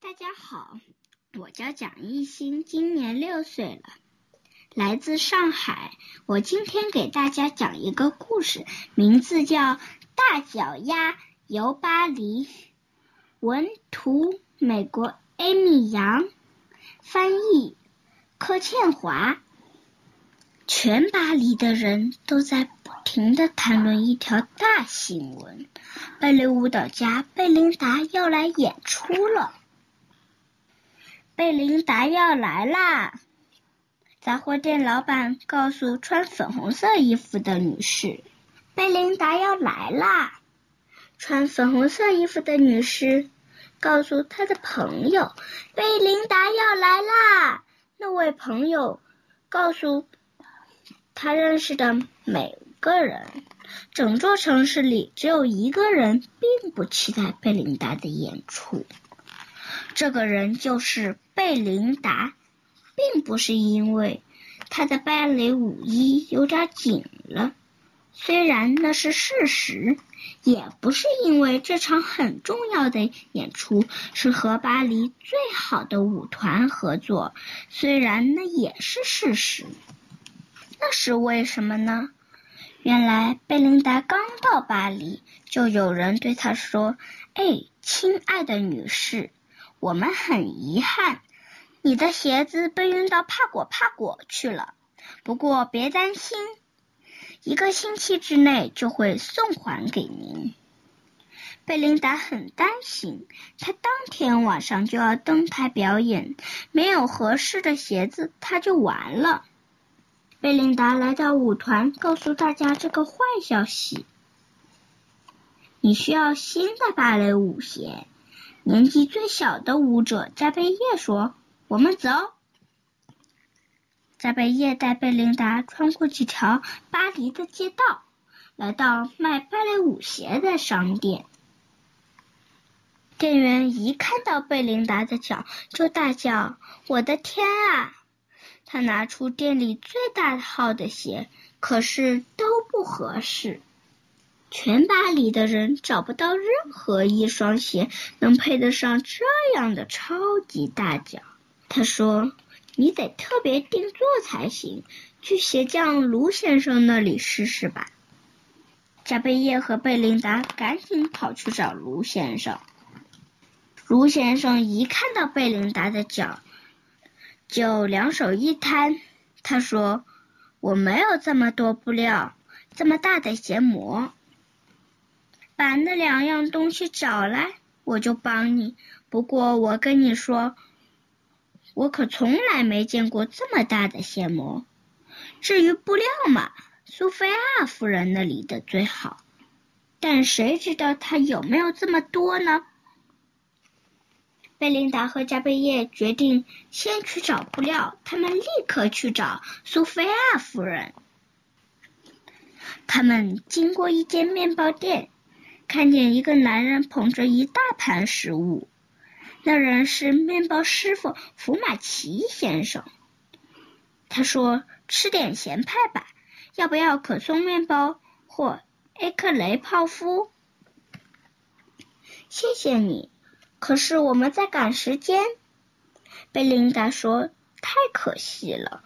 大家好，我叫蒋艺兴，今年六岁了，来自上海。我今天给大家讲一个故事，名字叫《大脚丫游巴黎》。文图：美国艾米杨，翻译：柯倩华。全巴黎的人都在不停的谈论一条大新闻：芭蕾舞蹈家贝琳达要来演出了。贝琳达要来啦！杂货店老板告诉穿粉红色衣服的女士：“贝琳达要来啦！”穿粉红色衣服的女士告诉她的朋友：“贝琳达要来啦！”那位朋友告诉他认识的每个人。整座城市里只有一个人并不期待贝琳达的演出。这个人就是贝琳达，并不是因为她的芭蕾舞衣有点紧了，虽然那是事实；也不是因为这场很重要的演出是和巴黎最好的舞团合作，虽然那也是事实。那是为什么呢？原来贝琳达刚到巴黎，就有人对她说：“哎，亲爱的女士。”我们很遗憾，你的鞋子被运到帕果帕果去了。不过别担心，一个星期之内就会送还给您。贝琳达很担心，她当天晚上就要登台表演，没有合适的鞋子，她就完了。贝琳达来到舞团，告诉大家这个坏消息：你需要新的芭蕾舞鞋。年纪最小的舞者加贝叶说：“我们走。”加贝叶带贝琳达穿过几条巴黎的街道，来到卖芭蕾舞鞋的商店。店员一看到贝琳达的脚，就大叫：“我的天啊！”他拿出店里最大号的鞋，可是都不合适。全巴黎的人找不到任何一双鞋能配得上这样的超级大脚。他说：“你得特别定做才行，去鞋匠卢先生那里试试吧。”加贝叶和贝琳达赶紧跑去找卢先生。卢先生一看到贝琳达的脚，就两手一摊，他说：“我没有这么多布料，这么大的鞋模。”把那两样东西找来，我就帮你。不过我跟你说，我可从来没见过这么大的鞋模。至于布料嘛，苏菲亚夫人那里的最好，但谁知道她有没有这么多呢？贝琳达和加贝叶决定先去找布料，他们立刻去找苏菲亚夫人。他们经过一间面包店。看见一个男人捧着一大盘食物，那人是面包师傅福马奇先生。他说：“吃点咸派吧，要不要可颂面包或埃克雷泡芙？”谢谢你，可是我们在赶时间。贝琳达说：“太可惜了。”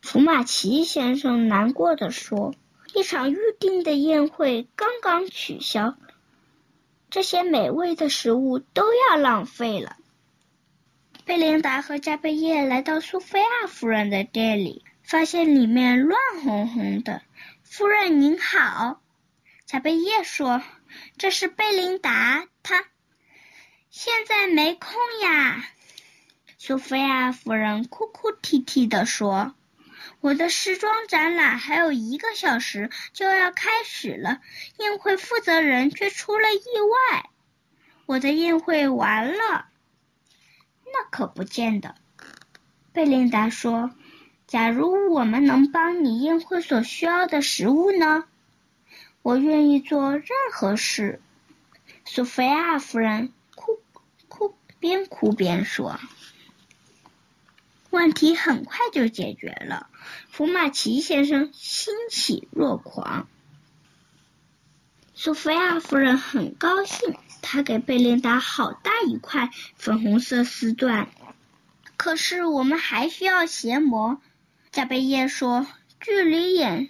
福马奇先生难过的说。一场预定的宴会刚刚取消，这些美味的食物都要浪费了。贝琳达和加贝叶来到苏菲亚夫人的店里，发现里面乱哄哄的。夫人您好，加贝叶说：“这是贝琳达，她现在没空呀。”苏菲亚夫人哭哭啼啼的说。我的时装展览还有一个小时就要开始了，宴会负责人却出了意外，我的宴会完了。那可不见得，贝琳达说：“假如我们能帮你宴会所需要的食物呢？我愿意做任何事。”索菲亚夫人哭哭边哭边说。问题很快就解决了，福马奇先生欣喜若狂。苏菲亚夫人很高兴，她给贝琳达好大一块粉红色丝缎。可是我们还需要鞋模，加贝叶说，距离演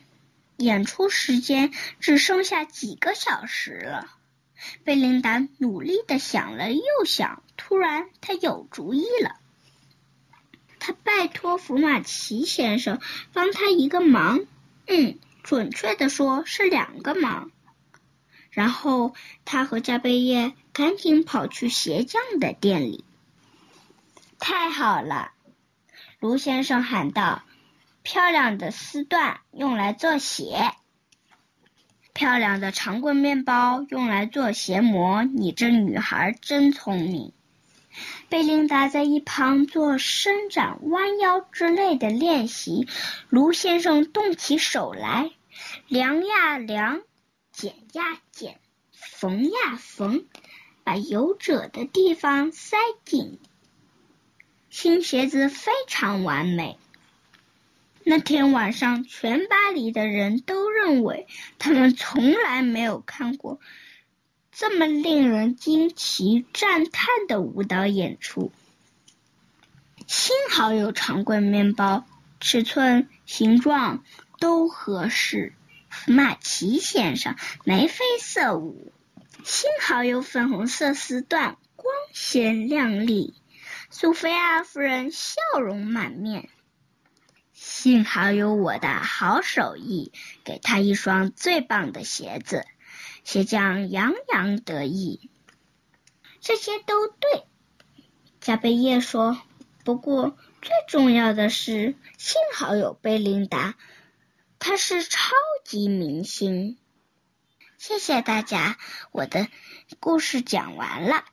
演出时间只剩下几个小时了。贝琳达努力的想了又想，突然她有主意了。拜托福马奇先生帮他一个忙，嗯，准确的说是两个忙。然后他和加贝叶赶紧跑去鞋匠的店里。太好了，卢先生喊道：“漂亮的丝缎用来做鞋，漂亮的长棍面包用来做鞋模。你这女孩真聪明。”贝琳达在一旁做伸展、弯腰之类的练习。卢先生动起手来，量呀量。剪呀剪，缝呀缝，把有褶的地方塞紧。新鞋子非常完美。那天晚上，全巴黎的人都认为他们从来没有看过这么令人惊奇赞叹的舞蹈演出。幸好有长棍面包，尺寸、形状都合适。马奇先生眉飞色舞，幸好有粉红色丝缎，光鲜亮丽。苏菲亚夫人笑容满面，幸好有我的好手艺，给她一双最棒的鞋子。鞋匠洋洋得意。这些都对，加贝叶说。不过最重要的是，幸好有贝琳达。她是超级明星，谢谢大家，我的故事讲完了。